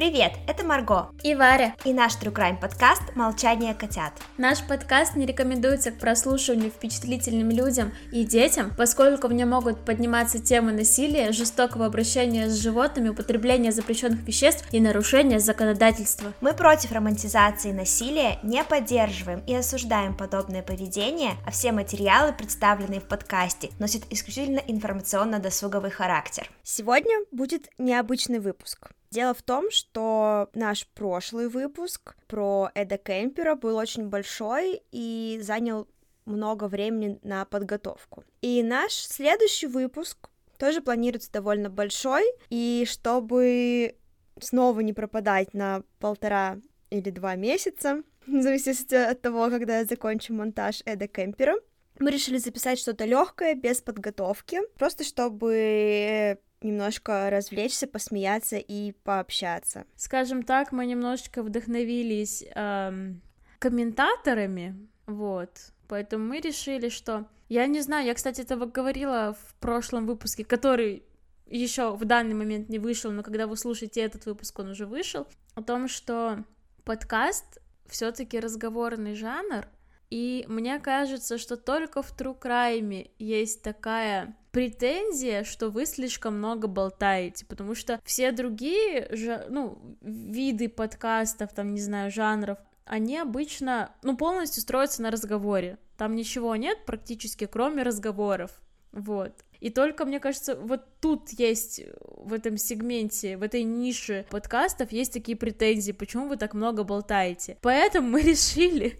Привет, это Марго и Варя и наш True Crime подкаст «Молчание котят». Наш подкаст не рекомендуется к прослушиванию впечатлительным людям и детям, поскольку в нем могут подниматься темы насилия, жестокого обращения с животными, употребления запрещенных веществ и нарушения законодательства. Мы против романтизации насилия, не поддерживаем и осуждаем подобное поведение, а все материалы, представленные в подкасте, носят исключительно информационно-досуговый характер. Сегодня будет необычный выпуск. Дело в том, что наш прошлый выпуск про Эда Кемпера был очень большой и занял много времени на подготовку. И наш следующий выпуск тоже планируется довольно большой, и чтобы снова не пропадать на полтора или два месяца, в зависимости от того, когда я закончу монтаж Эда Кемпера, мы решили записать что-то легкое, без подготовки, просто чтобы немножко развлечься, посмеяться и пообщаться. Скажем так, мы немножечко вдохновились эм, комментаторами, вот, поэтому мы решили, что... Я не знаю, я, кстати, этого говорила в прошлом выпуске, который еще в данный момент не вышел, но когда вы слушаете этот выпуск, он уже вышел, о том, что подкаст все-таки разговорный жанр, и мне кажется, что только в True Crime есть такая претензия, что вы слишком много болтаете, потому что все другие, ну, виды подкастов, там, не знаю, жанров, они обычно, ну, полностью строятся на разговоре. Там ничего нет практически, кроме разговоров. Вот. И только, мне кажется, вот тут есть, в этом сегменте, в этой нише подкастов есть такие претензии, почему вы так много болтаете. Поэтому мы решили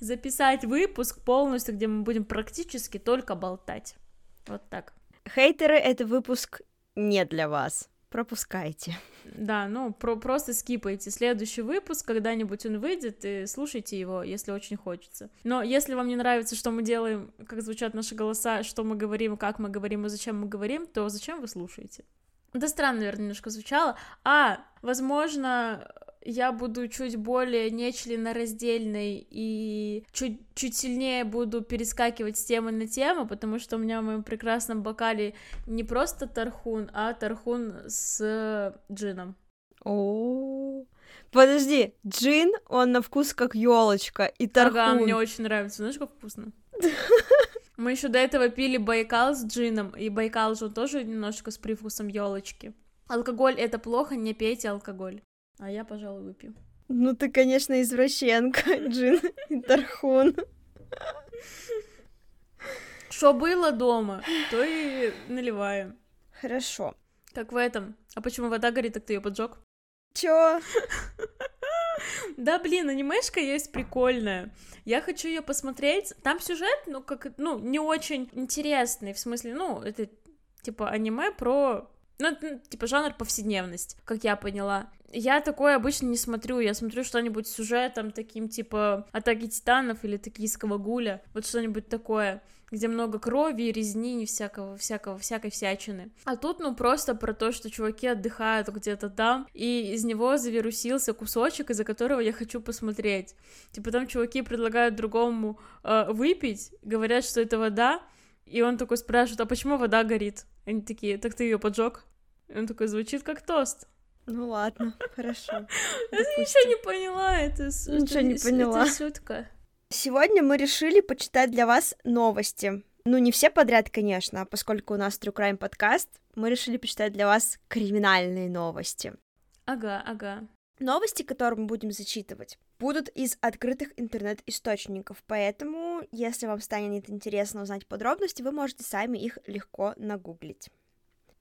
записать выпуск полностью, где мы будем практически только болтать. Вот так. Хейтеры, это выпуск не для вас. Пропускайте. Да, ну про просто скипайте следующий выпуск, когда-нибудь он выйдет, и слушайте его, если очень хочется. Но если вам не нравится, что мы делаем, как звучат наши голоса, что мы говорим, как мы говорим и зачем мы говорим, то зачем вы слушаете? Это странно, наверное, немножко звучало. А, возможно, я буду чуть более нечленораздельной и чуть, чуть сильнее буду перескакивать с темы на тему, потому что у меня в моем прекрасном бокале не просто тархун, а тархун с джином. О, подожди, джин, он на вкус как елочка и тархун. Ага, мне очень нравится, знаешь, как вкусно. Мы еще до этого пили Байкал с джином, и Байкал же тоже немножко с привкусом елочки. Алкоголь это плохо, не пейте алкоголь. А я, пожалуй, выпью. Ну ты, конечно, извращенка, Джин и Тархун. Что было дома, то и наливаем. Хорошо. Как в этом. А почему вода горит, так ты ее поджег? Чё? Да, блин, анимешка есть прикольная. Я хочу ее посмотреть. Там сюжет, ну, как, ну, не очень интересный, в смысле, ну, это типа аниме про ну, это, типа, жанр повседневность, как я поняла. Я такое обычно не смотрю, я смотрю что-нибудь с сюжетом таким, типа, Атаки Титанов или Токийского Гуля, вот что-нибудь такое, где много крови, резни и всякого, всякого, всякой всячины. А тут, ну, просто про то, что чуваки отдыхают где-то там, и из него завирусился кусочек, из-за которого я хочу посмотреть. Типа, там чуваки предлагают другому э, выпить, говорят, что это вода, и он такой спрашивает, а почему вода горит? Они такие, так ты ее поджег? Он такой, звучит как тост. Ну ладно, хорошо. Я ничего не поняла, это Ничего не поняла. Шутка. Сегодня мы решили почитать для вас новости. Ну, не все подряд, конечно, а поскольку у нас True Crime подкаст, мы решили почитать для вас криминальные новости. Ага, ага. Новости, которые мы будем зачитывать, будут из открытых интернет-источников, поэтому, если вам станет интересно узнать подробности, вы можете сами их легко нагуглить.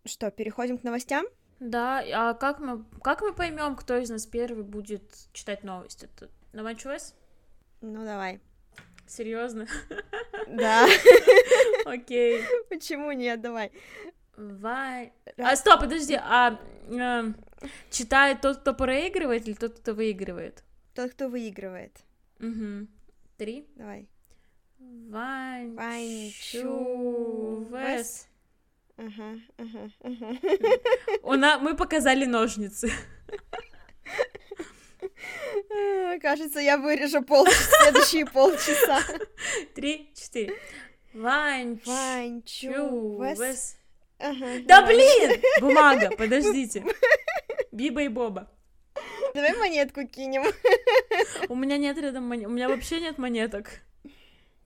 Что, переходим к новостям? Да, а как мы, как мы поймем, кто из нас первый будет читать новости? Это choice? Ну, давай. Серьезно? Да. Окей. Почему нет? Давай. Вай. А, стоп, подожди, а э, читает тот, кто проигрывает, или тот, кто выигрывает? Тот, кто выигрывает. Угу. Три. Давай. Вань. Ага, ага, ага. У нас мы показали ножницы. Кажется, я вырежу пол следующие полчаса. Три, четыре. Вань, Вань, Чу, Вес. Ага, да давай. блин! Бумага, подождите. Биба и Боба. Давай монетку кинем. У меня нет рядом монет, у меня вообще нет монеток.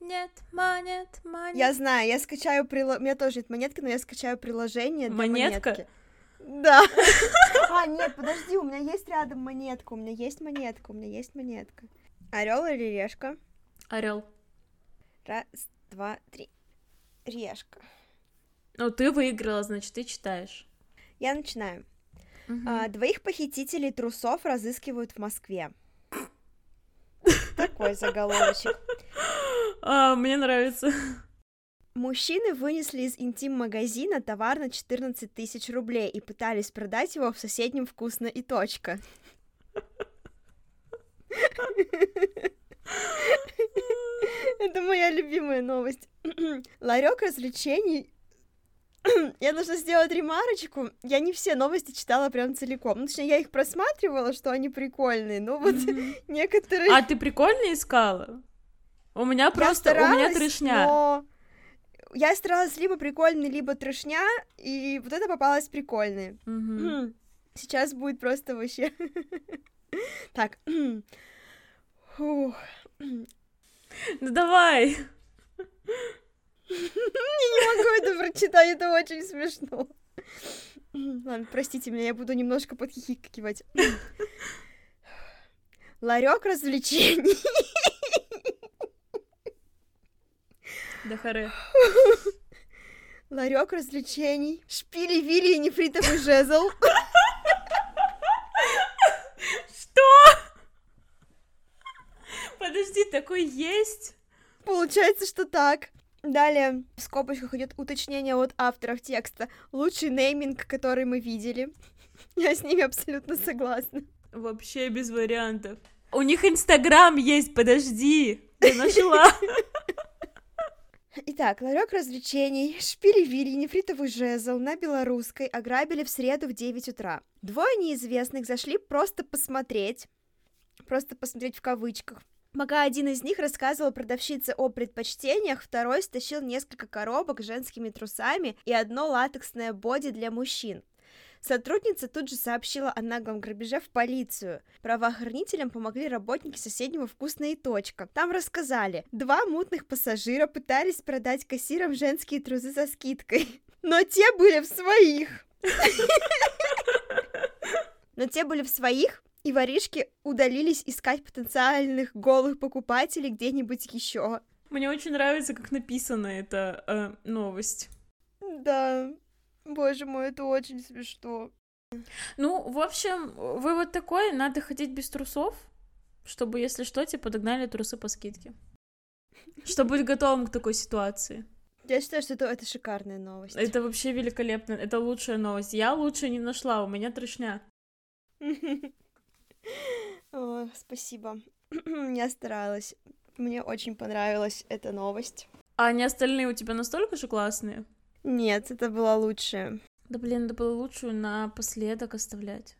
Нет монет, монет. Я знаю, я скачаю приложение, у меня тоже нет монетки, но я скачаю приложение для Монетка? монетки. Да. А, нет, подожди, у меня есть рядом монетка, у меня есть монетка, у меня есть монетка. Орел или решка? Орел. Раз, два, три. Решка. Ну, ты выиграла, значит, ты читаешь. Я начинаю. Мгм. А, двоих похитителей трусов разыскивают в Москве. Такой заголовочек. А, мне нравится. Мужчины вынесли из интим-магазина товар на 14 тысяч рублей и пытались продать его в соседнем «Вкусно и точка». Это моя любимая новость. Ларек развлечений. Я должна сделать ремарочку. Я не все новости читала прям целиком. Ну, точнее, я их просматривала, что они прикольные, но вот некоторые... А ты прикольно искала? У меня Я просто, у меня трешня. но Я старалась либо прикольный, либо трешня, и вот это попалось прикольное. Мгм. Сейчас будет просто вообще... Так. Ну давай. Не могу это прочитать, это очень смешно. Ладно, простите меня, я буду немножко подхихикивать. Ларек развлечений. Да харе. Ларек развлечений. Шпили, вили и нефритовый жезл. Что? Подожди, такой есть? Получается, что так. Далее в скобочках идет уточнение от авторов текста. Лучший нейминг, который мы видели. Я с ними абсолютно согласна. Вообще без вариантов. У них Инстаграм есть, подожди. Я нашла. Итак, ларек развлечений, шпили-вили, нефритовый жезл на белорусской ограбили в среду в 9 утра. Двое неизвестных зашли просто посмотреть, просто посмотреть в кавычках. Пока один из них рассказывал продавщице о предпочтениях, второй стащил несколько коробок с женскими трусами и одно латексное боди для мужчин. Сотрудница тут же сообщила о наглом грабеже в полицию. Правоохранителям помогли работники соседнего «Вкусная и точка». Там рассказали, два мутных пассажира пытались продать кассирам женские трусы со скидкой, но те были в своих. Но те были в своих, и воришки удалились искать потенциальных голых покупателей где-нибудь еще. Мне очень нравится, как написана эта э, новость. Да, боже мой, это очень смешно. Ну, в общем, вывод такой, надо ходить без трусов, чтобы, если что, тебе подогнали трусы по скидке. Чтобы быть готовым к такой ситуации. Я считаю, что это, это шикарная новость. Это вообще великолепно, это лучшая новость. Я лучше не нашла, у меня трешня. Спасибо. Я старалась. Мне очень понравилась эта новость. А они остальные у тебя настолько же классные? Нет, это была лучшая. Да блин, надо было лучшую напоследок оставлять.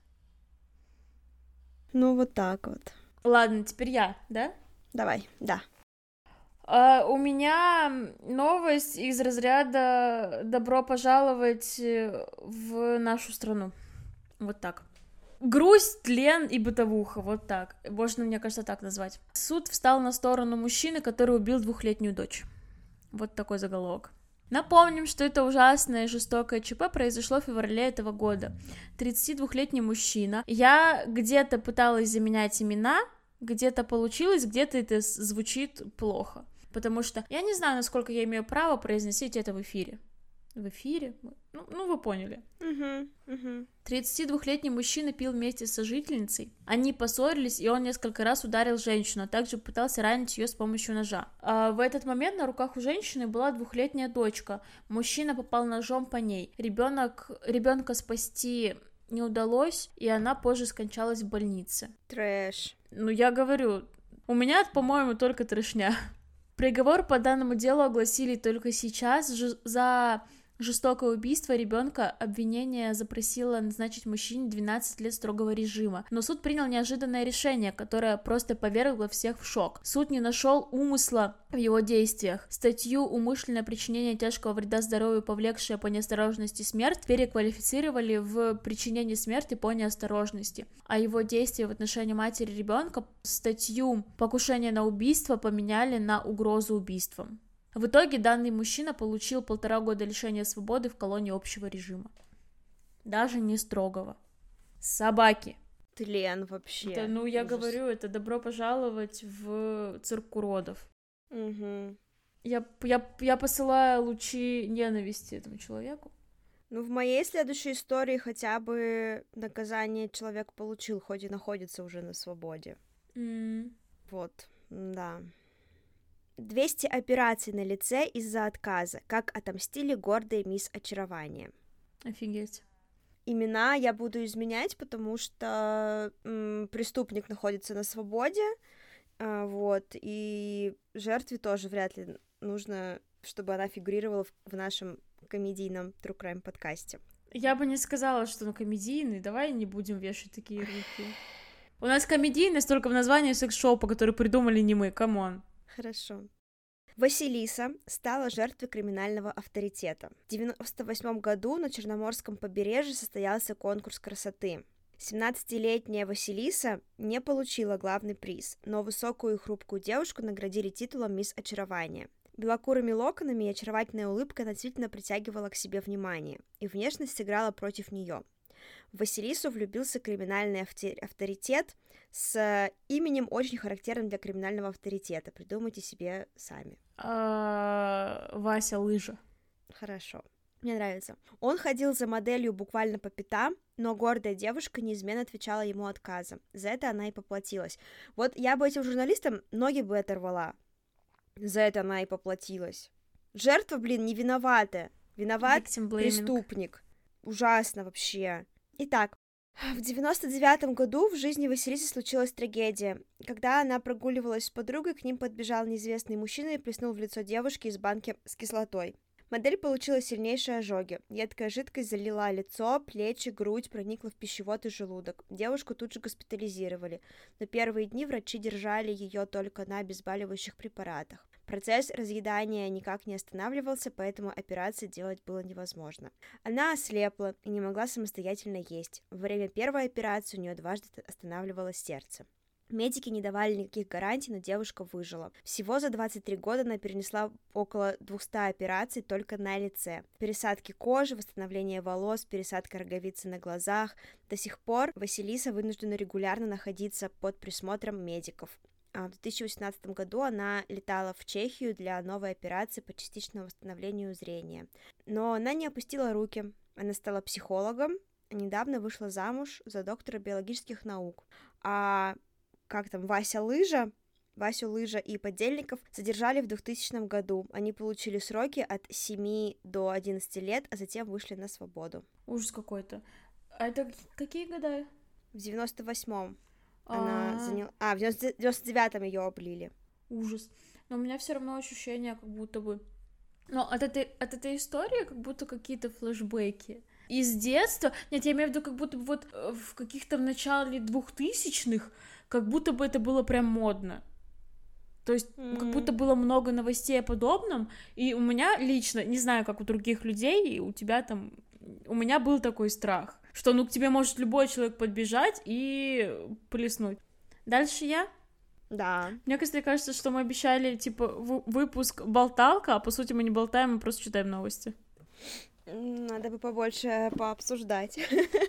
Ну, вот так вот. Ладно, теперь я, да? Давай, да. А, у меня новость из разряда «Добро пожаловать э, в нашу страну». Вот так. Грусть, тлен и бытовуха, вот так. Можно, мне кажется, так назвать. Суд встал на сторону мужчины, который убил двухлетнюю дочь. Вот такой заголовок. Напомним, что это ужасное и жестокое ЧП произошло в феврале этого года. 32-летний мужчина. Я где-то пыталась заменять имена, где-то получилось, где-то это звучит плохо. Потому что я не знаю, насколько я имею право произносить это в эфире. В эфире? Ну, ну вы поняли. Угу, угу. 32-летний мужчина пил вместе с сожительницей. Они поссорились, и он несколько раз ударил женщину, а также пытался ранить ее с помощью ножа. А в этот момент на руках у женщины была двухлетняя дочка. Мужчина попал ножом по ней. Ребенок, ребенка спасти не удалось, и она позже скончалась в больнице. Трэш. Ну, я говорю, у меня, по-моему, только трешня. Приговор по данному делу огласили только сейчас. За жестокое убийство ребенка обвинение запросило назначить мужчине 12 лет строгого режима, но суд принял неожиданное решение, которое просто повергло всех в шок. Суд не нашел умысла в его действиях. Статью «Умышленное причинение тяжкого вреда здоровью, повлекшее по неосторожности смерть» переквалифицировали в причинение смерти по неосторожности, а его действия в отношении матери ребенка статью «Покушение на убийство» поменяли на «Угрозу убийством». В итоге данный мужчина получил полтора года лишения свободы в колонии общего режима. Даже не строгого. Собаки. Тлен вообще. Это, ну, я Ужас. говорю, это добро пожаловать в цирк уродов. Угу. Я, я, я посылаю лучи ненависти этому человеку. Ну, в моей следующей истории хотя бы наказание человек получил, хоть и находится уже на свободе. Mm. Вот, да. 200 операций на лице из-за отказа. Как отомстили гордые мисс очарования. Офигеть. Имена я буду изменять, потому что м, преступник находится на свободе, а, вот, и жертве тоже вряд ли нужно, чтобы она фигурировала в, в нашем комедийном True Crime подкасте. Я бы не сказала, что он комедийный, давай не будем вешать такие руки. У нас комедийность только в названии секс-шоу, по которой придумали не мы, come on. Хорошо. Василиса стала жертвой криминального авторитета. В 1998 году на Черноморском побережье состоялся конкурс красоты. 17-летняя Василиса не получила главный приз, но высокую и хрупкую девушку наградили титулом «Мисс Очарование». Белокурыми локонами и очаровательной улыбкой она действительно притягивала к себе внимание, и внешность сыграла против нее. В Василису влюбился криминальный авторитет, с именем очень характерным для криминального авторитета. Придумайте себе сами. А, Вася Лыжа. Хорошо. Мне нравится. Он ходил за моделью буквально по пятам, но гордая девушка неизменно отвечала ему отказом. За это она и поплатилась. Вот я бы этим журналистам ноги бы оторвала. За это она и поплатилась. Жертва, блин, не виновата. Виноват преступник. Ужасно вообще. Итак, в девяносто девятом году в жизни Василисы случилась трагедия. Когда она прогуливалась с подругой, к ним подбежал неизвестный мужчина и плеснул в лицо девушки из банки с кислотой. Модель получила сильнейшие ожоги. Едкая жидкость залила лицо, плечи, грудь, проникла в пищевод и желудок. Девушку тут же госпитализировали, но первые дни врачи держали ее только на обезболивающих препаратах. Процесс разъедания никак не останавливался, поэтому операции делать было невозможно. Она ослепла и не могла самостоятельно есть. Во время первой операции у нее дважды останавливалось сердце. Медики не давали никаких гарантий, но девушка выжила. Всего за 23 года она перенесла около 200 операций только на лице. Пересадки кожи, восстановление волос, пересадка роговицы на глазах. До сих пор Василиса вынуждена регулярно находиться под присмотром медиков. А, в 2018 году она летала в Чехию для новой операции по частичному восстановлению зрения. Но она не опустила руки. Она стала психологом, недавно вышла замуж за доктора биологических наук. А как там, Вася Лыжа, Васю Лыжа и подельников задержали в 2000 году. Они получили сроки от 7 до 11 лет, а затем вышли на свободу. Ужас какой-то. А это какие года? В 98-м. Она а. заняла... А, в 99-м ее облили. Ужас. Но у меня все равно ощущение, как будто бы... Но от этой, от этой истории как будто какие-то флешбеки. Из детства... Нет, я имею в виду, как будто бы вот э, в каких-то в начале двухтысячных, как будто бы это было прям модно. То есть, mm-hmm. как будто было много новостей о подобном, и у меня лично, не знаю, как у других людей, у тебя там, у меня был такой страх что ну к тебе может любой человек подбежать и плеснуть. Дальше я. Да. Мне, кстати, кажется, что мы обещали, типа, выпуск болталка, а по сути мы не болтаем, мы просто читаем новости. Надо бы побольше пообсуждать.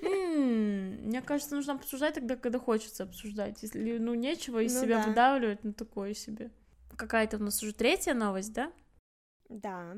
Мне кажется, нужно обсуждать тогда, когда хочется обсуждать. Если, ну, нечего из ну, себя да. выдавливать, ну, такое себе. Какая-то у нас уже третья новость, да? Да.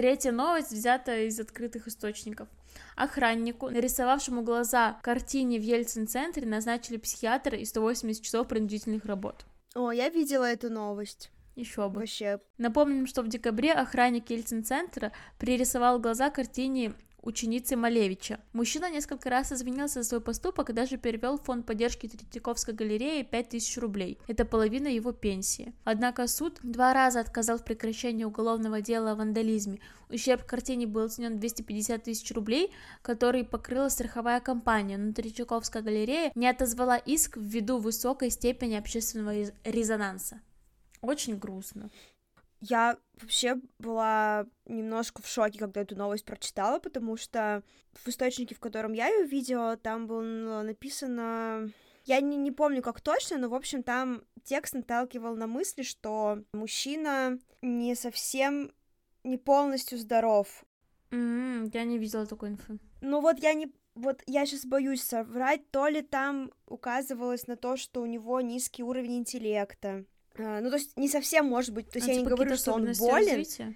Третья новость взята из открытых источников. Охраннику, нарисовавшему глаза картине в Ельцин-центре, назначили психиатра и 180 часов принудительных работ. О, я видела эту новость. Еще бы. Вообще. Напомним, что в декабре охранник Ельцин-центра пририсовал глаза картине ученицы Малевича. Мужчина несколько раз извинился за свой поступок и даже перевел в фонд поддержки Третьяковской галереи 5000 рублей. Это половина его пенсии. Однако суд два раза отказал в прекращении уголовного дела о вандализме. Ущерб картине был оценен 250 тысяч рублей, который покрыла страховая компания, но Третьяковская галерея не отозвала иск ввиду высокой степени общественного резонанса. Очень грустно. Я вообще была немножко в шоке, когда эту новость прочитала, потому что в источнике, в котором я ее видела, там было написано... Я не, не помню, как точно, но, в общем, там текст наталкивал на мысли, что мужчина не совсем, не полностью здоров. Mm, я не видела такой инфы. Ну вот я не... Вот я сейчас боюсь соврать, то ли там указывалось на то, что у него низкий уровень интеллекта, ну, то есть не совсем может быть, то есть а, я типа не говорю, что он болен. Развития?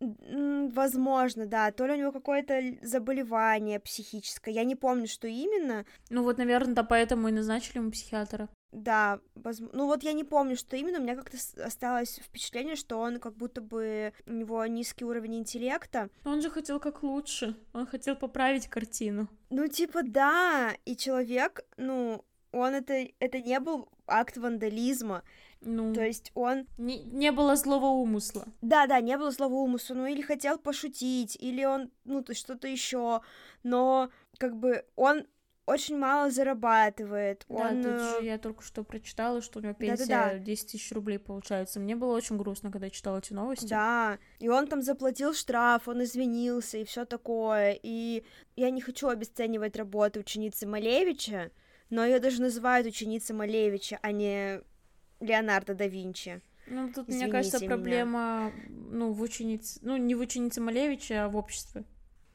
Возможно, да. То ли у него какое-то заболевание психическое. Я не помню, что именно. Ну вот, наверное, да, поэтому и назначили ему психиатра. Да, воз... ну вот я не помню, что именно, у меня как-то осталось впечатление, что он как будто бы у него низкий уровень интеллекта. Он же хотел как лучше, он хотел поправить картину. Ну типа да, и человек, ну он это это не был акт вандализма, ну, то есть он... Не, не было злого умысла. Да-да, не было злого умысла, ну или хотел пошутить, или он, ну, то что-то еще, но как бы он очень мало зарабатывает. Да, он... тут же я только что прочитала, что у него пенсия Да-да-да. 10 тысяч рублей получается. Мне было очень грустно, когда я читала эти новости. Да, и он там заплатил штраф, он извинился и все такое. И я не хочу обесценивать работу ученицы Малевича, но ее даже называют ученицей Малевича, а не Леонардо да Винчи. Ну, тут, Извините мне кажется, проблема, меня. ну, в ученице, ну, не в ученице Малевича, а в обществе.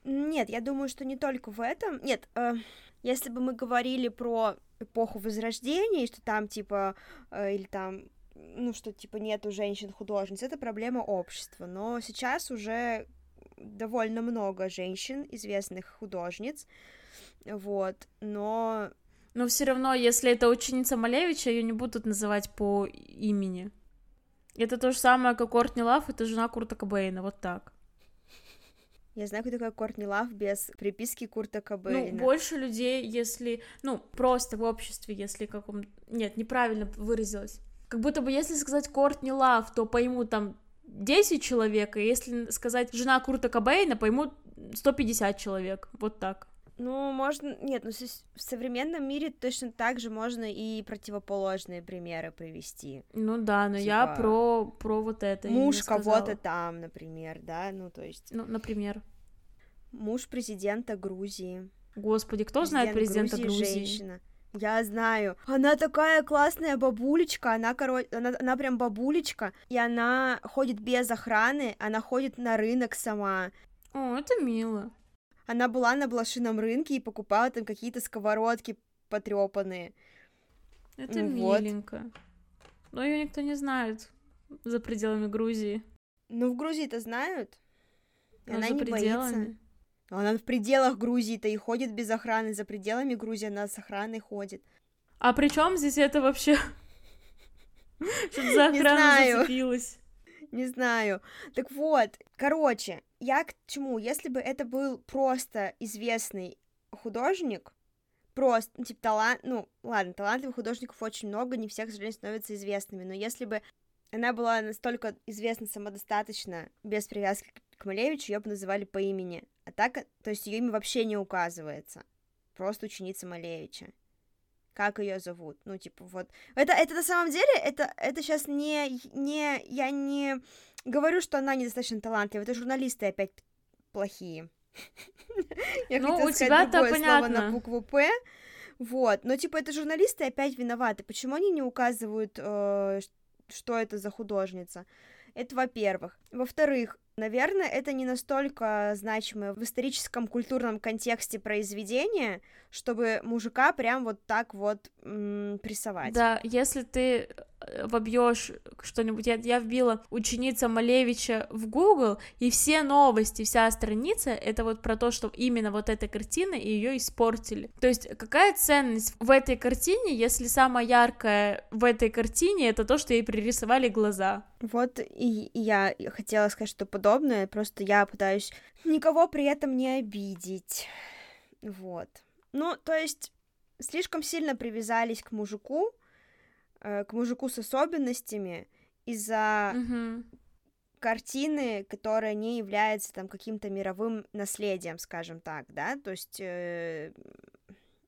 Нет, я думаю, что не только в этом. Нет, э, если бы мы говорили про эпоху Возрождения, и что там, типа, э, или там, ну, что, типа, нету женщин-художниц, это проблема общества. Но сейчас уже довольно много женщин, известных художниц, вот, но но все равно, если это ученица Малевича, ее не будут называть по имени. Это то же самое, как Кортни Лав, это жена Курта Кобейна, вот так. Я знаю, кто такой Кортни Лав без приписки Курта Кобейна. Ну, больше людей, если... Ну, просто в обществе, если каком... Нет, неправильно выразилась. Как будто бы, если сказать Кортни Лав, то поймут там 10 человек, и если сказать жена Курта Кобейна, поймут 150 человек. Вот так. Ну, можно... Нет, ну, в современном мире точно так же можно и противоположные примеры привести. Ну да, но типа... я про, про вот это. Муж кого-то там, например, да, ну, то есть... Ну, например. Муж президента Грузии. Господи, кто Президент знает президента Грузии? Грузии? Женщина. Я знаю. Она такая классная бабулечка, она, короче, она, она прям бабулечка, и она ходит без охраны, она ходит на рынок сама. О, это мило. Она была на блошином рынке и покупала там какие-то сковородки потрепанные. Это вот. миленько. Но ее никто не знает за пределами Грузии. Ну, в Грузии-то знают. Но она не пределами. боится. Но она в пределах Грузии-то и ходит без охраны. За пределами Грузии она с охраной ходит. А при чем здесь это вообще? Что за охрана зацепилась? Не знаю. Так вот, короче, я к чему? Если бы это был просто известный художник, просто, ну, типа, талант, ну, ладно, талантливых художников очень много, не все, к сожалению, становятся известными, но если бы она была настолько известна самодостаточно, без привязки к Малевичу, ее бы называли по имени. А так, то есть ее имя вообще не указывается. Просто ученица Малевича. Как ее зовут? Ну, типа, вот. Это, это на самом деле, это, это сейчас не, не, я не говорю, что она недостаточно талантлива, это журналисты опять плохие. Я ну, у тебя-то понятно. на букву П. Вот, но типа это журналисты опять виноваты. Почему они не указывают, э, что это за художница? Это во-первых. Во-вторых, наверное, это не настолько значимое в историческом культурном контексте произведение, чтобы мужика прям вот так вот м- прессовать. Да, если ты э, вобьешь что-нибудь, я, я вбила ученица Малевича в Google, и все новости, вся страница, это вот про то, что именно вот эта картина и ее испортили. То есть какая ценность в этой картине, если самое яркое в этой картине это то, что ей пририсовали глаза? Вот и, и я хотела сказать, что по подобное, просто я пытаюсь никого при этом не обидеть. Вот. Ну, то есть, слишком сильно привязались к мужику, э, к мужику с особенностями из-за Мгм. картины, которая не является там каким-то мировым наследием, скажем так, да, то есть, э,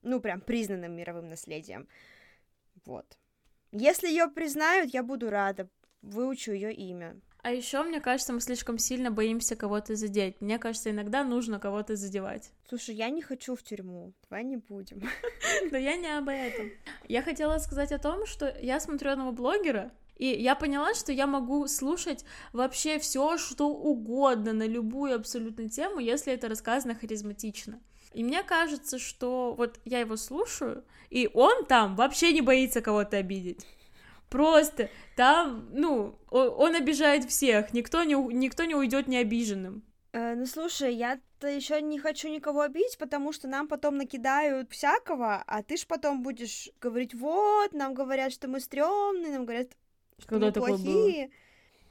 ну, прям признанным мировым наследием. Вот. Если ее признают, я буду рада, выучу ее имя. А еще, мне кажется, мы слишком сильно боимся кого-то задеть. Мне кажется, иногда нужно кого-то задевать. Слушай, я не хочу в тюрьму, давай не будем. Но я не об этом. Я хотела сказать о том, что я смотрю одного блогера, и я поняла, что я могу слушать вообще все, что угодно, на любую абсолютно тему, если это рассказано харизматично. И мне кажется, что вот я его слушаю, и он там вообще не боится кого-то обидеть. Просто там, ну, он обижает всех, никто не, никто не уйдет необиженным. Э, ну слушай, я-то еще не хочу никого обидеть, потому что нам потом накидают всякого, а ты ж потом будешь говорить, вот, нам говорят, что мы стрёмные, нам говорят, что Когда мы такое было? плохие.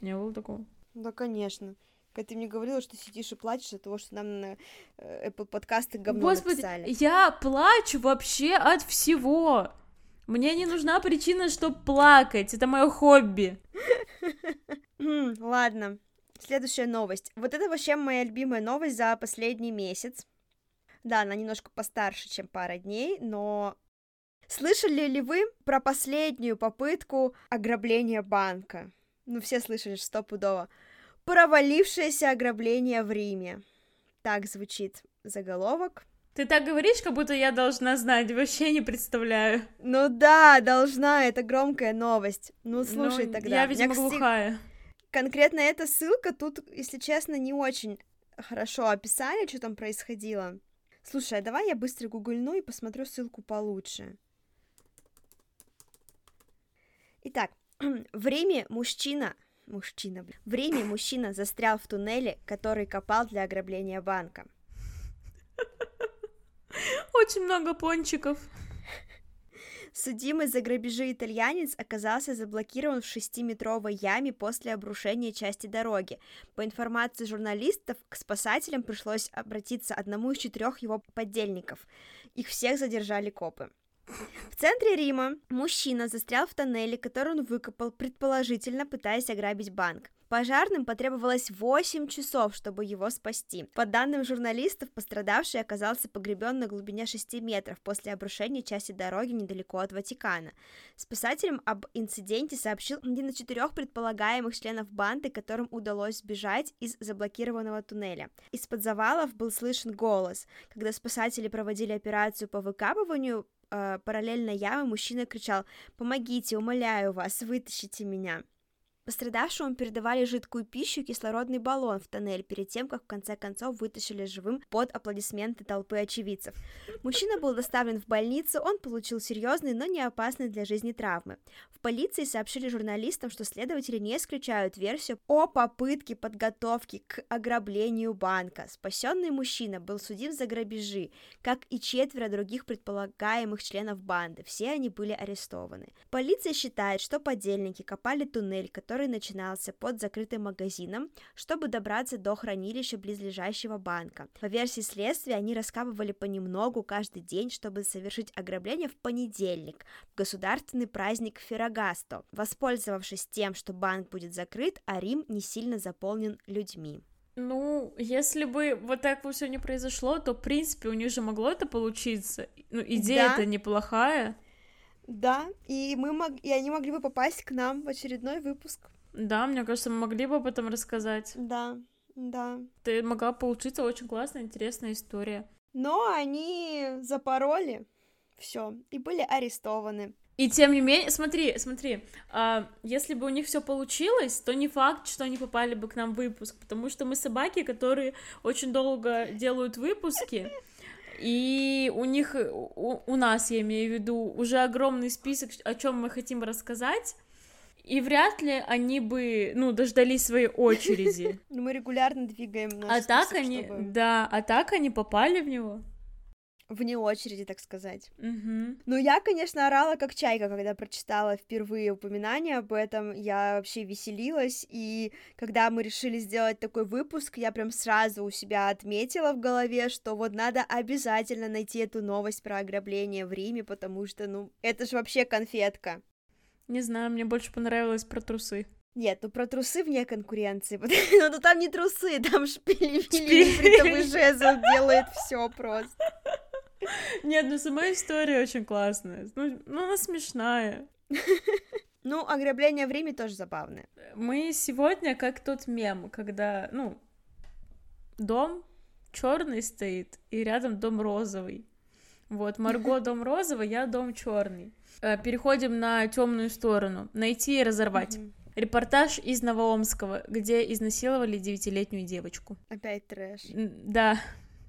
Не было такого. Да, конечно. Когда ты мне говорила, что сидишь и плачешь от того, что нам на э, Apple подкасты говно Господи, написали. я плачу вообще от всего. Мне не нужна причина, чтобы плакать. Это мое хобби. Хм, Ладно, следующая новость. Вот это вообще моя любимая новость за последний месяц. Да, она немножко постарше, чем пара дней, но... Слышали ли вы про последнюю попытку ограбления банка? Ну, все слышали, что стопудово. Провалившееся ограбление в Риме. Так звучит заголовок. Ты так говоришь, как будто я должна знать. Вообще не представляю. Ну да, должна, это громкая новость. Ну, слушай Ну, тогда. Я, видимо, глухая. конкретно эта ссылка тут, если честно, не очень хорошо описали, что там происходило. Слушай, а давай я быстро гугльну и посмотрю ссылку получше. Итак, в Риме мужчина, мужчина, блин, в Риме мужчина застрял в туннеле, который копал для ограбления банка. Очень много пончиков. Судимый за грабежи итальянец оказался заблокирован в шестиметровой яме после обрушения части дороги. По информации журналистов, к спасателям пришлось обратиться одному из четырех его подельников. Их всех задержали копы. В центре Рима мужчина застрял в тоннеле, который он выкопал, предположительно пытаясь ограбить банк. Пожарным потребовалось 8 часов, чтобы его спасти. По данным журналистов, пострадавший оказался погребен на глубине 6 метров после обрушения части дороги недалеко от Ватикана. Спасателям об инциденте сообщил один из четырех предполагаемых членов банды, которым удалось сбежать из заблокированного туннеля. Из-под завалов был слышен голос. Когда спасатели проводили операцию по выкапыванию э, параллельно ямы, мужчина кричал «Помогите, умоляю вас, вытащите меня!» Пострадавшему передавали жидкую пищу и кислородный баллон в тоннель перед тем, как в конце концов вытащили живым под аплодисменты толпы очевидцев. Мужчина был доставлен в больницу, он получил серьезные, но не опасные для жизни травмы. В полиции сообщили журналистам, что следователи не исключают версию о попытке подготовки к ограблению банка. Спасенный мужчина был судим за грабежи, как и четверо других предполагаемых членов банды. Все они были арестованы. Полиция считает, что подельники копали туннель, который начинался под закрытым магазином, чтобы добраться до хранилища близлежащего банка. По версии следствия, они раскапывали понемногу каждый день, чтобы совершить ограбление в понедельник, в государственный праздник Феррагасто, воспользовавшись тем, что банк будет закрыт, а Рим не сильно заполнен людьми. Ну, если бы вот так вот все не произошло, то, в принципе, у них же могло это получиться. Ну, идея-то Да. неплохая. Да, и мы мог... и они могли бы попасть к нам в очередной выпуск. Да, мне кажется, мы могли бы об этом рассказать. Да, да. Ты могла получиться очень классная, интересная история. Но они запороли все и были арестованы. И тем не менее, смотри, смотри, а, если бы у них все получилось, то не факт, что они попали бы к нам в выпуск, потому что мы собаки, которые очень долго делают выпуски, и у них, у, у нас, я имею в виду, уже огромный список, о чем мы хотим рассказать, и вряд ли они бы, ну, дождались своей очереди. Но мы регулярно двигаем наш А так они, да, а так они попали в него. Вне очереди, так сказать. Угу. Ну, я, конечно, орала как чайка, когда прочитала впервые упоминание об этом. Я вообще веселилась, и когда мы решили сделать такой выпуск, я прям сразу у себя отметила в голове, что вот надо обязательно найти эту новость про ограбление в Риме, потому что, ну, это же вообще конфетка. Не знаю, мне больше понравилось про трусы. Нет, ну про трусы вне конкуренции. Ну, ну там не трусы, там шпили нефритовый жезл делает все просто. Нет, ну сама история очень классная. Ну, ну она смешная. Ну, ограбление в Риме тоже забавное. Мы сегодня как тот мем, когда, ну, дом черный стоит, и рядом дом розовый. Вот, Марго дом розовый, я дом черный. Э, переходим на темную сторону. Найти и разорвать. Репортаж из Новоомского, где изнасиловали девятилетнюю девочку. Опять трэш. Да,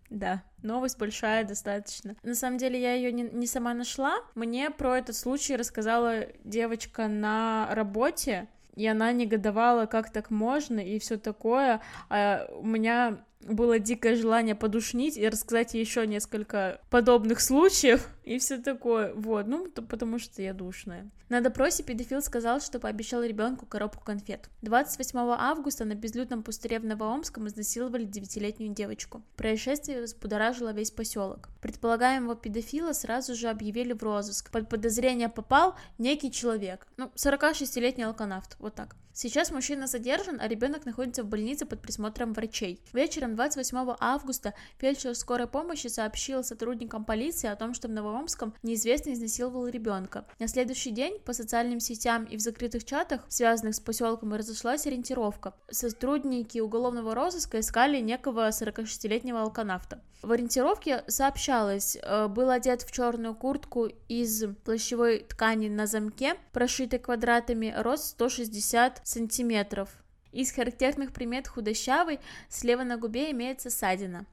да, новость большая достаточно. На самом деле я ее не, не сама нашла. Мне про этот случай рассказала девочка на работе, и она негодовала, как так можно, и все такое. А у меня было дикое желание подушнить и рассказать еще несколько подобных случаев и все такое. Вот, ну, потому что я душная. На допросе педофил сказал, что пообещал ребенку коробку конфет. 28 августа на безлюдном пустыре в Новоомском изнасиловали девятилетнюю девочку. Происшествие взбудоражило весь поселок. Предполагаемого педофила сразу же объявили в розыск. Под подозрение попал некий человек. Ну, 46-летний алканавт, вот так. Сейчас мужчина задержан, а ребенок находится в больнице под присмотром врачей. Вечером 28 августа фельдшер скорой помощи сообщил сотрудникам полиции о том, что в Новоомском неизвестный изнасиловал ребенка. На следующий день по социальным сетям и в закрытых чатах, связанных с поселком, разошлась ориентировка. Сотрудники уголовного розыска искали некого 46-летнего алканавта. В ориентировке сообщалось, э, был одет в черную куртку из плащевой ткани на замке, прошитой квадратами, рост 160 сантиметров. Из характерных примет худощавый, слева на губе имеется ссадина.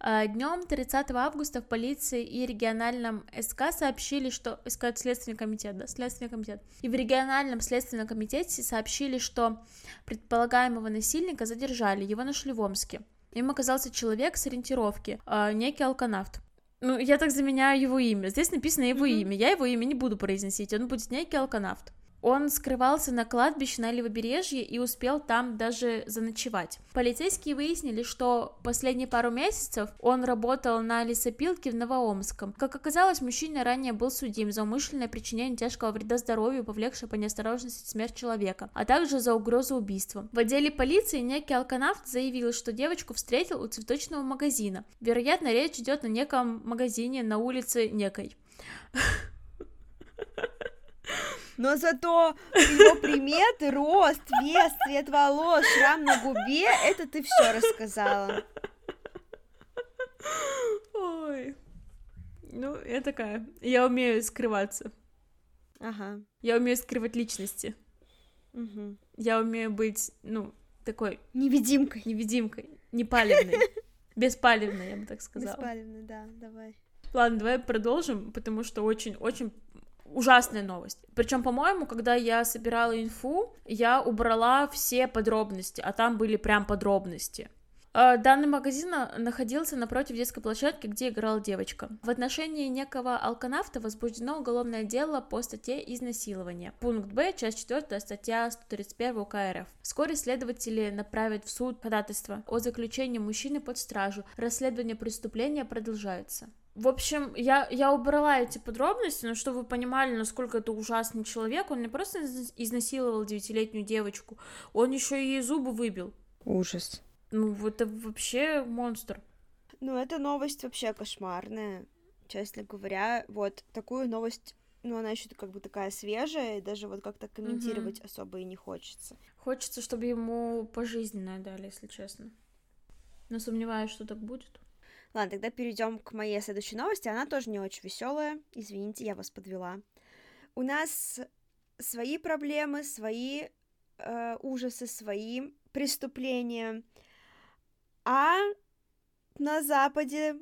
А, Днем 30 августа в полиции и региональном СК сообщили, что СК Следственный комитет, да, Следственный комитет. И в региональном следственном комитете сообщили, что предполагаемого насильника задержали, его нашли в Омске. Им оказался человек с ориентировки, э, некий алканавт. Ну, я так заменяю его имя. Здесь написано его mm-hmm. имя. Я его имя не буду произносить. Он будет некий алканавт. Он скрывался на кладбище на левобережье и успел там даже заночевать. Полицейские выяснили, что последние пару месяцев он работал на лесопилке в Новоомском. Как оказалось, мужчина ранее был судим за умышленное причинение тяжкого вреда здоровью, повлекшее по неосторожности смерть человека, а также за угрозу убийства. В отделе полиции некий алканавт заявил, что девочку встретил у цветочного магазина. Вероятно, речь идет о неком магазине на улице некой. но зато его приметы, рост, вес, цвет волос, шрам на губе, это ты все рассказала. Ой. Ну, я такая. Я умею скрываться. Ага. Я умею скрывать личности. Угу. Я умею быть, ну, такой... Невидимкой. Невидимкой. Непалевной. Беспалевной, я бы так сказала. Беспалевной, да, давай. Ладно, давай продолжим, потому что очень-очень ужасная новость. Причем, по-моему, когда я собирала инфу, я убрала все подробности, а там были прям подробности. А, данный магазин находился напротив детской площадки, где играла девочка. В отношении некого алканавта возбуждено уголовное дело по статье изнасилования. Пункт Б, часть 4, статья 131 УК РФ. Вскоре следователи направят в суд ходатайство о заключении мужчины под стражу. Расследование преступления продолжается. В общем, я, я убрала эти подробности, но чтобы вы понимали, насколько это ужасный человек, он не просто изнасиловал девятилетнюю девочку, он еще и зубы выбил. Ужас. Ну, это вообще монстр. Ну, эта новость вообще кошмарная, честно говоря. Вот такую новость, ну, она еще как бы такая свежая, и даже вот как-то комментировать угу. особо и не хочется. Хочется, чтобы ему пожизненное дали, если честно. Но сомневаюсь, что так будет. Ладно, тогда перейдем к моей следующей новости. Она тоже не очень веселая. Извините, я вас подвела. У нас свои проблемы, свои э, ужасы, свои преступления. А на Западе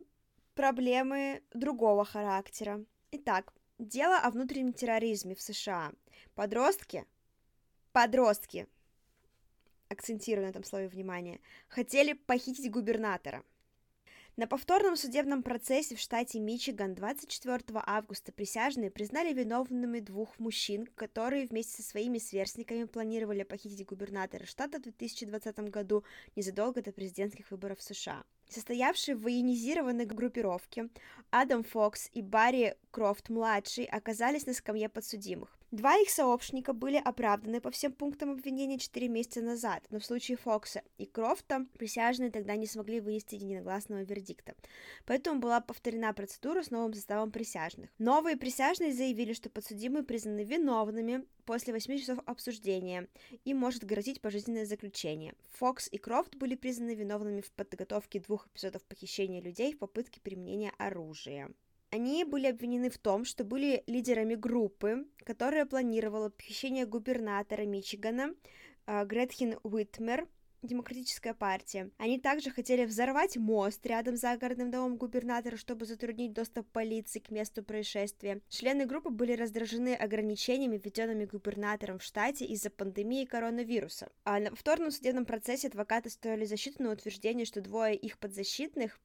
проблемы другого характера. Итак, дело о внутреннем терроризме в США. Подростки, подростки, акцентирую на этом слове внимание, хотели похитить губернатора – На повторном судебном процессе в штате Мичиган 24 августа присяжные признали виновными двух мужчин, которые вместе со своими сверстниками планировали похитить губернатора штата в 2020 году незадолго до президентских выборов в США состоявшие в военизированной группировке, Адам Фокс и Барри Крофт-младший оказались на скамье подсудимых. Два их сообщника были оправданы по всем пунктам обвинения 4 месяца назад, но в случае Фокса и Крофта присяжные тогда не смогли вынести единогласного вердикта. Поэтому была повторена процедура с новым составом присяжных. Новые присяжные заявили, что подсудимые признаны виновными после 8 часов обсуждения и может грозить пожизненное заключение. Фокс и Крофт были признаны виновными в подготовке двух эпизодов похищения людей в попытке применения оружия. Они были обвинены в том, что были лидерами группы, которая планировала похищение губернатора Мичигана а, Гретхен Уитмер, Демократическая партия. Они также хотели взорвать мост рядом с загородным домом губернатора, чтобы затруднить доступ полиции к месту происшествия. Члены группы были раздражены ограничениями, введенными губернатором в штате из-за пандемии коронавируса. А на повторном судебном процессе адвокаты стояли защиту на утверждение, что двое их подзащитных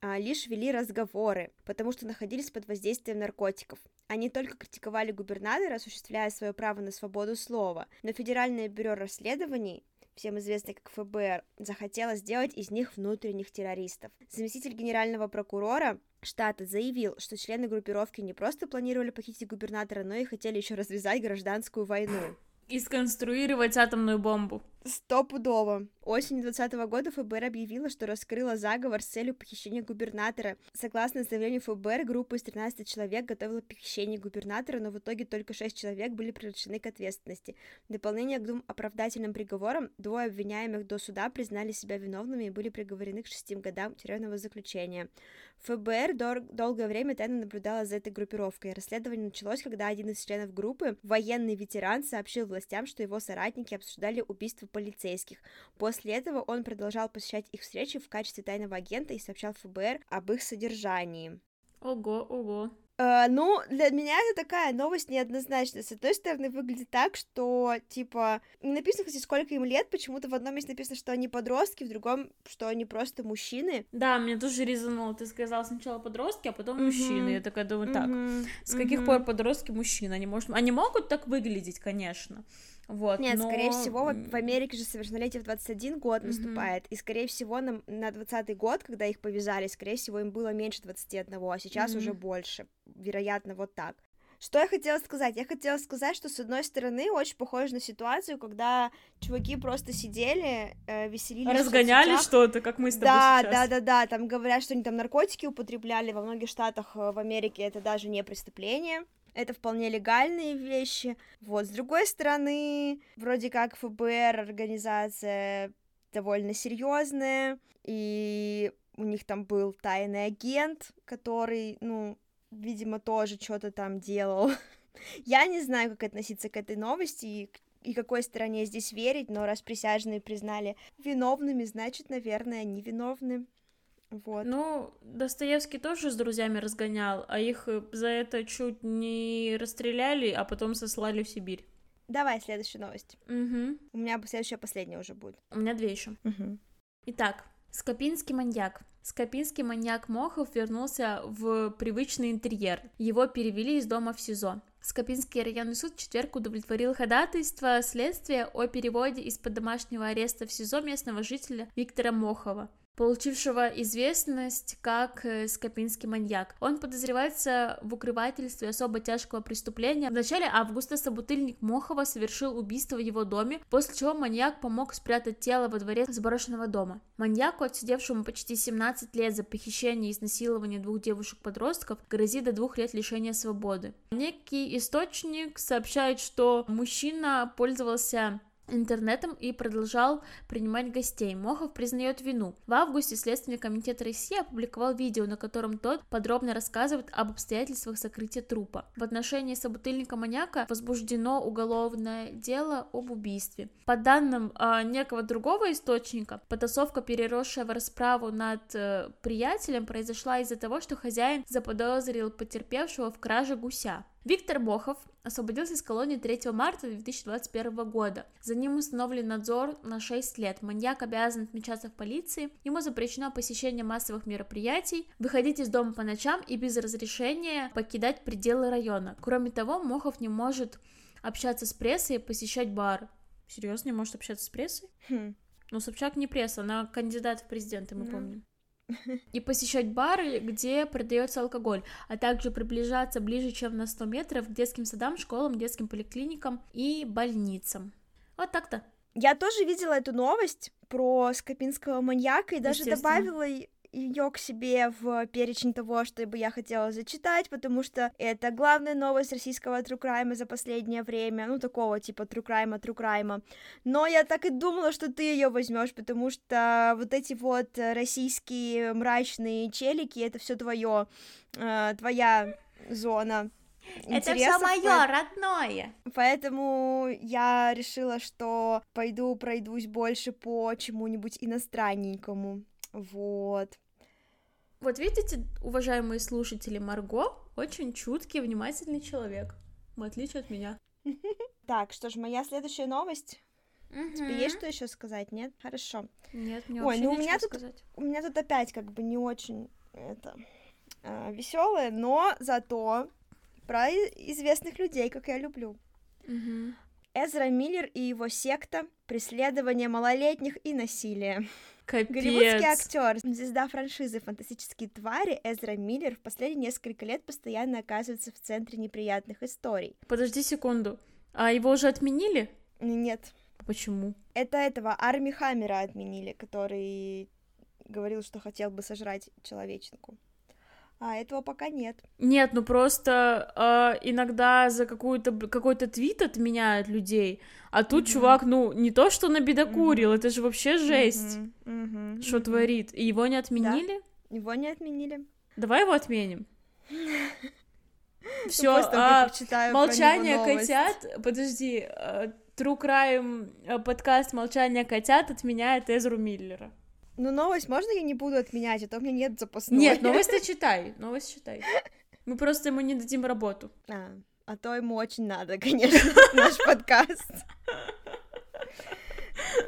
а, лишь вели разговоры, потому что находились под воздействием наркотиков. Они только критиковали губернатора, осуществляя свое право на свободу слова, но Федеральное бюро расследований всем известный как ФБР, захотело сделать из них внутренних террористов. Заместитель генерального прокурора штата заявил, что члены группировки не просто планировали похитить губернатора, но и хотели еще развязать гражданскую войну. И сконструировать атомную бомбу. Стопудово. Осенью 2020 года ФБР объявила, что раскрыла заговор с целью похищения губернатора. Согласно заявлению ФБР, группа из 13 человек готовила похищение губернатора, но в итоге только 6 человек были привлечены к ответственности. В дополнение к двум оправдательным приговорам, двое обвиняемых до суда признали себя виновными и были приговорены к 6 годам тюремного заключения. ФБР дор- долгое время тайно наблюдала за этой группировкой. Расследование началось, когда один из членов группы, военный ветеран, сообщил властям, что его соратники обсуждали убийство полицейских. После этого он продолжал посещать их встречи в качестве тайного агента и сообщал ФБР об их содержании. Ого, ого. Uh, ну, для меня это такая новость неоднозначная. С одной стороны, выглядит так, что, типа, не написано, кстати, сколько им лет, почему-то в одном месте написано, что они подростки, в другом, что они просто мужчины. Да, мне тоже резануло. Ты сказала сначала подростки, а потом mm-hmm. мужчины. Я такая думаю, так, mm-hmm. с каких mm-hmm. пор подростки мужчины? Они, может... они могут так выглядеть, конечно, вот, Нет, но... скорее всего, в Америке же совершеннолетие в 21 год наступает, mm-hmm. и, скорее всего, на, на 20 год, когда их повязали, скорее всего, им было меньше 21, а сейчас mm-hmm. уже больше, вероятно, вот так. Что я хотела сказать? Я хотела сказать, что, с одной стороны, очень похоже на ситуацию, когда чуваки просто сидели, э, веселились Разгоняли что-то, как мы с тобой да, сейчас. Да, да, да, там говорят, что они там наркотики употребляли, во многих штатах э, в Америке это даже не преступление, это вполне легальные вещи. Вот, с другой стороны, вроде как ФБР организация довольно серьезная, и у них там был тайный агент, который, ну, видимо, тоже что-то там делал. Я не знаю, как относиться к этой новости и, и какой стороне здесь верить, но раз присяжные признали виновными, значит, наверное, они виновны. Вот. Ну, Достоевский тоже с друзьями разгонял, а их э, за это чуть не расстреляли, а потом сослали в Сибирь. Давай следующую новость. Угу. У меня следующая последняя уже будет. У меня две еще. Угу. Итак, Скопинский маньяк. Скопинский маньяк Мохов вернулся в привычный интерьер. Его перевели из дома в СИЗО. Скопинский районный суд в четверг удовлетворил ходатайство следствия о переводе из-под домашнего ареста в СИЗО местного жителя Виктора Мохова получившего известность как э, Скопинский маньяк. Он подозревается в укрывательстве особо тяжкого преступления. В начале августа собутыльник Мохова совершил убийство в его доме, после чего маньяк помог спрятать тело во дворе заброшенного дома. Маньяку, отсидевшему почти 17 лет за похищение и изнасилование двух девушек-подростков, грозит до двух лет лишения свободы. Некий источник сообщает, что мужчина пользовался интернетом и продолжал принимать гостей. Мохов признает вину. В августе Следственный комитет России опубликовал видео, на котором тот подробно рассказывает об обстоятельствах сокрытия трупа. В отношении собутыльника-маньяка возбуждено уголовное дело об убийстве. По данным э, некого другого источника, потасовка, переросшая в расправу над э, приятелем, произошла из-за того, что хозяин заподозрил потерпевшего в краже гуся. Виктор Бохов освободился из колонии 3 марта 2021 года. За ним установлен надзор на 6 лет. Маньяк обязан отмечаться в полиции. Ему запрещено посещение массовых мероприятий, выходить из дома по ночам и без разрешения покидать пределы района. Кроме того, Мохов не может общаться с прессой и посещать бар. Серьезно, не может общаться с прессой? Хм. Но Собчак не пресса, она кандидат в президенты, мы помним и посещать бары, где продается алкоголь, а также приближаться ближе, чем на 100 метров к детским садам, школам, детским поликлиникам и больницам. Вот так-то. Я тоже видела эту новость про скопинского маньяка и даже добавила ее к себе в перечень того, что бы я хотела зачитать, потому что это главная новость российского true crime за последнее время, ну, такого типа true crime, true crime. Но я так и думала, что ты ее возьмешь, потому что вот эти вот российские мрачные челики, это все твое, э, твоя зона это все мое родное. Поэтому я решила, что пойду пройдусь больше по чему-нибудь иностранненькому. Вот. Вот видите, уважаемые слушатели, Марго очень чуткий, внимательный человек, в отличие от меня. Так, что ж, моя следующая новость. Угу. Тебе есть что еще сказать, нет? Хорошо. Нет, мне Ой, ну у меня тут, сказать. у меня тут опять как бы не очень это э, веселое, но зато про известных людей, как я люблю. Угу. Эзра Миллер и его секта, преследование малолетних и насилие. Капец. Голливудский актер, звезда франшизы «Фантастические твари» Эзра Миллер в последние несколько лет постоянно оказывается в центре неприятных историй. Подожди секунду, а его уже отменили? Нет. Почему? Это этого Арми Хаммера отменили, который говорил, что хотел бы сожрать человеченку. А этого пока нет. Нет, ну просто э, иногда за какую-то какой-то твит отменяют людей, а тут mm-hmm. чувак, ну не то что набедокурил, mm-hmm. это же вообще жесть, mm-hmm. что mm-hmm. творит. И его не отменили? Да, его не отменили. Давай его отменим. Все, а, молчание котят. Подожди, uh, True Crime подкаст Молчание котят отменяет Эзру Миллера. Ну, новость можно я не буду отменять, а то у меня нет запасной. Нет, новость ты читай, новость читай. Мы просто ему не дадим работу. А, а то ему очень надо, конечно, наш подкаст.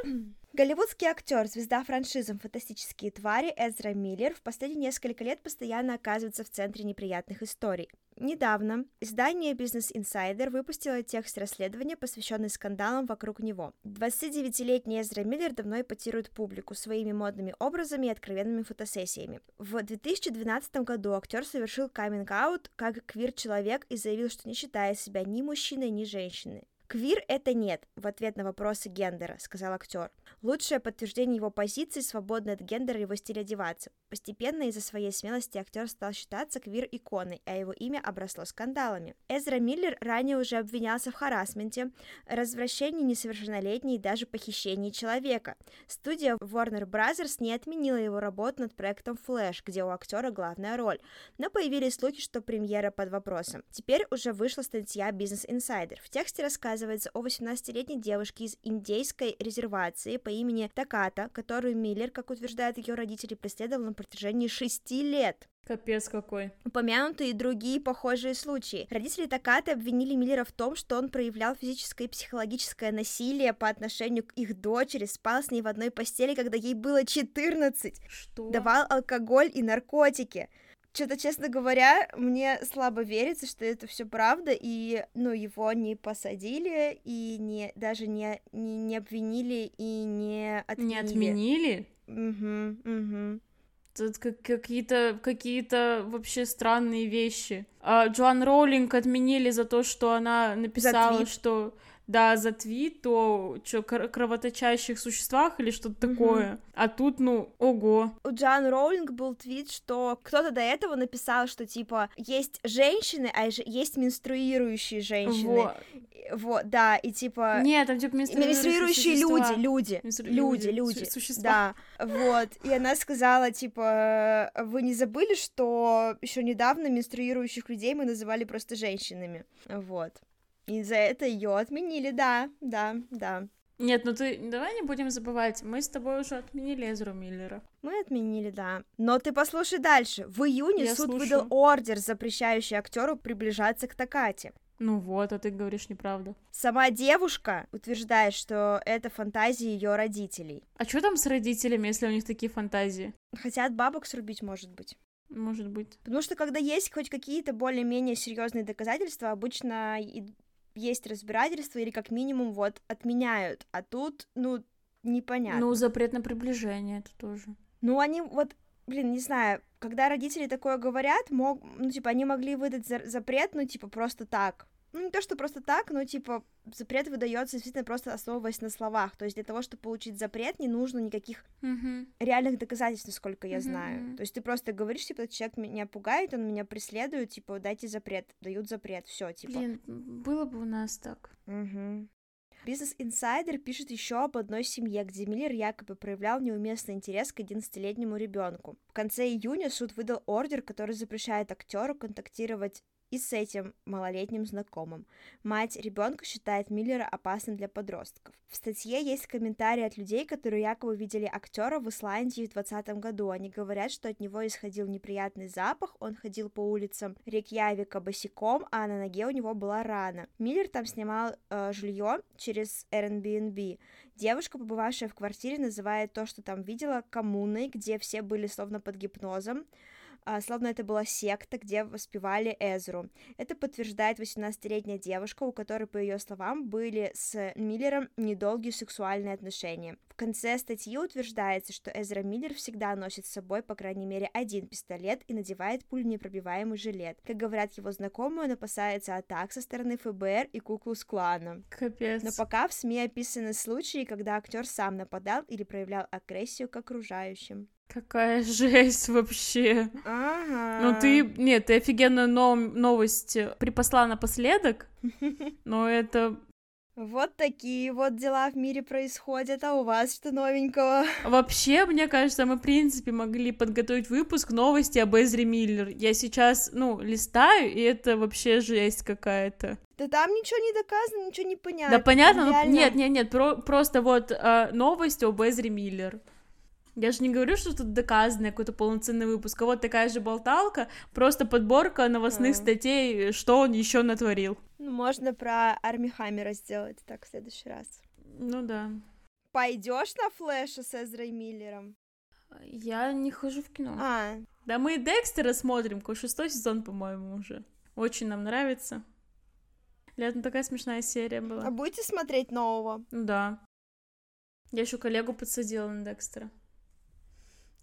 Голливудский актер, звезда франшизы «Фантастические твари» Эзра Миллер в последние несколько лет постоянно оказывается в центре неприятных историй. Недавно издание Business Insider выпустило текст расследования, посвященный скандалам вокруг него. 29-летний Эзра Миллер давно эпатирует публику своими модными образами и откровенными фотосессиями. В 2012 году актер совершил каминг-аут как квир-человек и заявил, что не считает себя ни мужчиной, ни женщиной. Квир — это нет, в ответ на вопросы гендера, сказал актер. Лучшее подтверждение его позиции — свободный от гендера его стиль одеваться. Постепенно из-за своей смелости актер стал считаться квир-иконой, а его имя обросло скандалами. Эзра Миллер ранее уже обвинялся в харасменте, развращении несовершеннолетней и даже похищении человека. Студия Warner Bros. не отменила его работу над проектом Flash, где у актера главная роль, но появились слухи, что премьера под вопросом. Теперь уже вышла статья Business Insider. В тексте рассказывается, рассказывается о 18-летней девушке из индейской резервации по имени Таката, которую Миллер, как утверждают ее родители, преследовал на протяжении шести лет. Капец какой. Упомянуты и другие похожие случаи. Родители Такаты обвинили Миллера в том, что он проявлял физическое и психологическое насилие по отношению к их дочери, спал с ней в одной постели, когда ей было 14. Что? Давал алкоголь и наркотики что-то, честно говоря, мне слабо верится, что это все правда, и, ну, его не посадили, и не, даже не, не, не обвинили, и не отменили. Не отменили? Угу, угу. Тут какие-то какие-то вообще странные вещи. А Джоан Роулинг отменили за то, что она написала, что да, за твит о чё, кровоточащих существах или что-то mm-hmm. такое. А тут, ну, ого. У Джан Роулинг был твит, что кто-то до этого написал, что, типа, есть женщины, а есть менструирующие женщины. Вот. Вот, да, и типа... Нет, там типа менструирующие, менструирующие люди, люди, Менстру... люди, люди, люди, существа. Да, вот, и она сказала, типа, вы не забыли, что еще недавно менструирующих людей мы называли просто женщинами, вот. И за это ее отменили, да, да, да. Нет, ну ты давай не будем забывать, мы с тобой уже отменили Эзру Миллера. Мы отменили, да. Но ты послушай дальше. В июне Я суд слушаю. выдал ордер, запрещающий актеру приближаться к Такате. Ну вот, а ты говоришь неправду. Сама девушка утверждает, что это фантазии ее родителей. А что там с родителями, если у них такие фантазии? Хотят бабок срубить, может быть. Может быть. Потому что когда есть хоть какие-то более-менее серьезные доказательства, обычно и есть разбирательство или как минимум вот отменяют. А тут, ну, непонятно. Ну, запрет на приближение это тоже. Ну, они вот, блин, не знаю, когда родители такое говорят, мог, ну, типа, они могли выдать за- запрет, ну, типа, просто так. Ну, не то, что просто так, но, типа, запрет выдается действительно просто основываясь на словах. То есть для того, чтобы получить запрет, не нужно никаких Угу. реальных доказательств, насколько я Мгм, знаю. То есть ты просто говоришь, типа, этот человек меня пугает, он меня преследует, типа, дайте запрет, дают запрет, все, типа. Блин, было бы у нас так. Мгм. Бизнес Инсайдер пишет еще об одной семье, где Миллер якобы проявлял неуместный интерес к 11-летнему ребенку. В конце июня суд выдал ордер, который запрещает актеру контактировать и с этим малолетним знакомым. Мать ребенка считает Миллера опасным для подростков. В статье есть комментарии от людей, которые якобы видели актера в Исландии в 2020 году. Они говорят, что от него исходил неприятный запах, он ходил по улицам Рейкьявика босиком, а на ноге у него была рана. Миллер там снимал жилье через Airbnb. Девушка, побывавшая в квартире, называет то, что там видела, коммуной, где все были словно под гипнозом. А, Словно это была секта, где воспевали Эзру. Это подтверждает 18-летняя девушка, у которой, по ее словам, были с Миллером недолгие сексуальные отношения. В конце статьи утверждается, что Эзра Миллер всегда носит с собой, по крайней мере, один пистолет и надевает пуленепробиваемый жилет. Как говорят его знакомые, он опасается атак со стороны ФБР и Куклус-клана. Капец. Но пока в СМИ описаны случаи, когда актер сам нападал или проявлял агрессию к окружающим. Какая жесть вообще. Ага. Ну ты, нет, ты офигенную но- новость припасла напоследок, но это Вот такие вот дела в мире происходят, а у вас что новенького? Вообще, мне кажется, мы, в принципе, могли подготовить выпуск новости об Эзре Миллер. Я сейчас, ну, листаю, и это вообще жесть какая-то. Да там ничего не доказано, ничего не понятно. Да, понятно? Там но- реально- Нет, нет, нет, про- просто вот а, новость об Эзре Миллер. Я же не говорю, что тут доказанный какой-то полноценный выпуск, а вот такая же болталка, просто подборка новостных А. статей, что он еще натворил. Ну, можно про Арми Хаммера сделать так в следующий раз. Ну да. Пойдешь на флеша с Эзрой Миллером? Я не хожу в кино. А, Да мы Декстера смотрим, какой шестой сезон, по-моему, уже. Очень нам нравится. Летом такая смешная серия а была. будете смотреть нового? Да. Я еще коллегу подсадила на Декстера.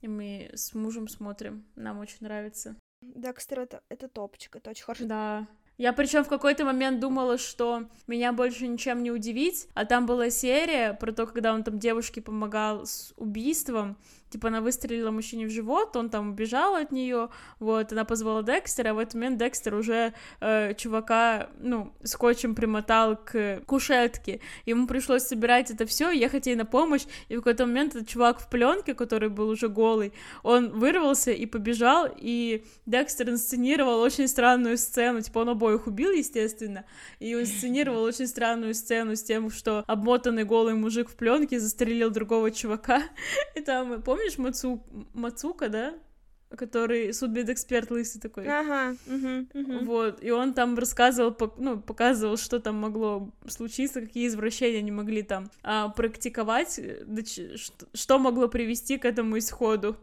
И мы с мужем смотрим. Нам очень нравится. Декстер это, это топчик, это очень хорошо. Да. Я причем в какой-то момент думала, что меня больше ничем не удивить, а там была серия про то, когда он там девушке помогал с убийством, типа она выстрелила мужчине в живот, он там убежал от нее, вот, она позвала Декстера, а в этот момент Декстер уже э, чувака, ну, скотчем примотал к кушетке, ему пришлось собирать это все, ехать ей на помощь, и в какой-то момент этот чувак в пленке, который был уже голый, он вырвался и побежал, и Декстер инсценировал очень странную сцену, типа он обоих убил, естественно, и инсценировал очень странную сцену с тем, что обмотанный голый мужик в пленке застрелил другого чувака, и там, помнишь, Мацу... Мацука, да? Который судмедэксперт лысый такой. Ага, мгм, мгм. Вот, и он там рассказывал, ну, показывал, что там могло случиться, какие извращения они могли там а, практиковать, э, ч- что, могло привести к этому исходу.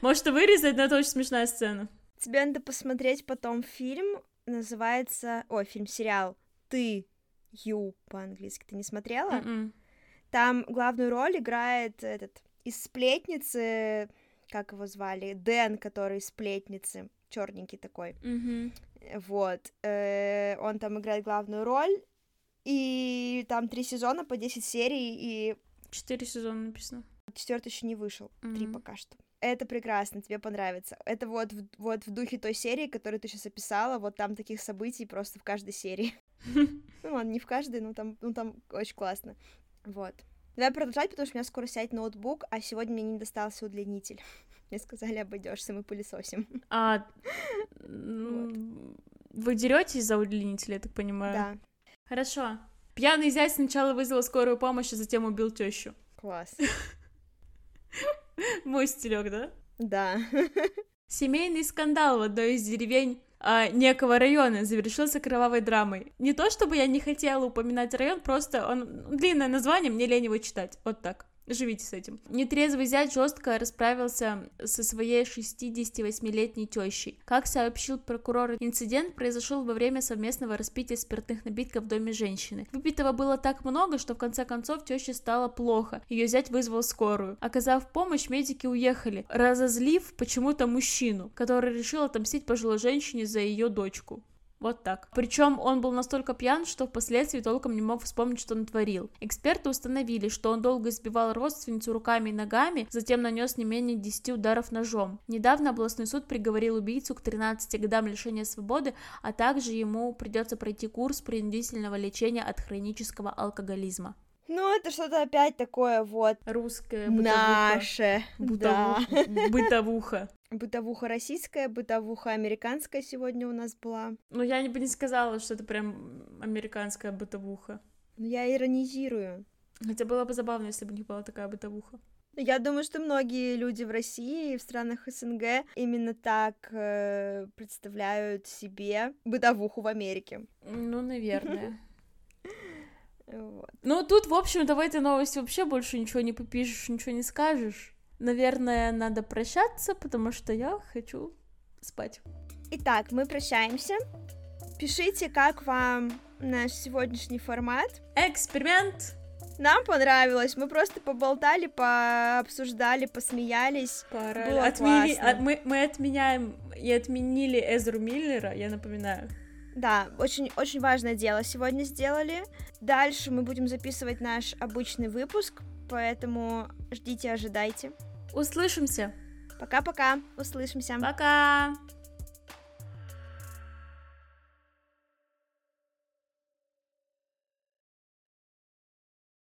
Может, вырезать, но это очень смешная сцена. Тебе надо посмотреть потом фильм, называется... Ой, фильм, сериал «Ты», «You» по-английски. Ты не смотрела? Мгм. Там главную роль играет этот из сплетницы, как его звали, Дэн, который из сплетницы, черненький такой. Мгм. Вот. э, он там играет главную роль. И там три сезона по 10 серий, и Четыре сезона написано. четвертый еще не вышел. Три Мгм. пока что. Это прекрасно, тебе понравится. Это вот в, вот в духе той серии, которую ты сейчас описала, вот там таких событий просто в каждой серии. Ну ладно, не в каждой, но там, ну там очень классно. Вот. Давай продолжать, потому что у меня скоро сядет ноутбук, а сегодня мне не достался удлинитель. Мне сказали, обойдешься, мы пылесосим. А вы деретесь за удлинитель, я так понимаю? Да. Хорошо. Пьяный зять сначала вызвал скорую помощь, а затем убил тещу. Класс. Мой стилек, да? Да. Семейный скандал в одной из деревень а, некого района завершился кровавой драмой. Не то чтобы я не хотела упоминать район, просто он длинное название, мне лень его читать. Вот так. Живите с этим. Нетрезвый зять жестко расправился со своей 68-летней тещей. Как сообщил прокурор, инцидент произошел во время совместного распития спиртных напитков в доме женщины. Выпитого было так много, что в конце концов теще стало плохо. Ее зять вызвал скорую. Оказав помощь, медики уехали, разозлив почему-то мужчину, который решил отомстить пожилой женщине за ее дочку. Вот так. Причем он был настолько пьян, что впоследствии толком не мог вспомнить, что он творил. Эксперты установили, что он долго избивал родственницу руками и ногами, затем нанес не менее 10 ударов ножом. Недавно областной суд приговорил убийцу к 13 годам лишения свободы, а также ему придется пройти курс принудительного лечения от хронического алкоголизма. Ну, это что-то опять такое вот. Русское, бытовуха. Наше, бытовуха. да. Бытовуха. Бытовуха российская, бытовуха американская сегодня у нас была. Ну, я бы не сказала, что это прям американская бытовуха. Ну, я иронизирую. Хотя было бы забавно, если бы них была такая бытовуха. Я думаю, что многие люди в России и в странах СНГ именно так э, представляют себе бытовуху в Америке. Ну, наверное. Вот. Ну, тут, в общем-то, в этой новости вообще больше ничего не попишешь, ничего не скажешь. Наверное, надо прощаться, потому что я хочу спать. Итак, мы прощаемся. Пишите, как вам наш сегодняшний формат. Эксперимент! Нам понравилось, мы просто поболтали, пообсуждали, посмеялись. Пора. Было Отмени... классно. Мы, мы отменяем и отменили Эзру Миллера, я напоминаю. Да, очень, очень важное дело сегодня сделали. Дальше мы будем записывать наш обычный выпуск, поэтому ждите, ожидайте. Услышимся. Пока-пока. Услышимся. Пока.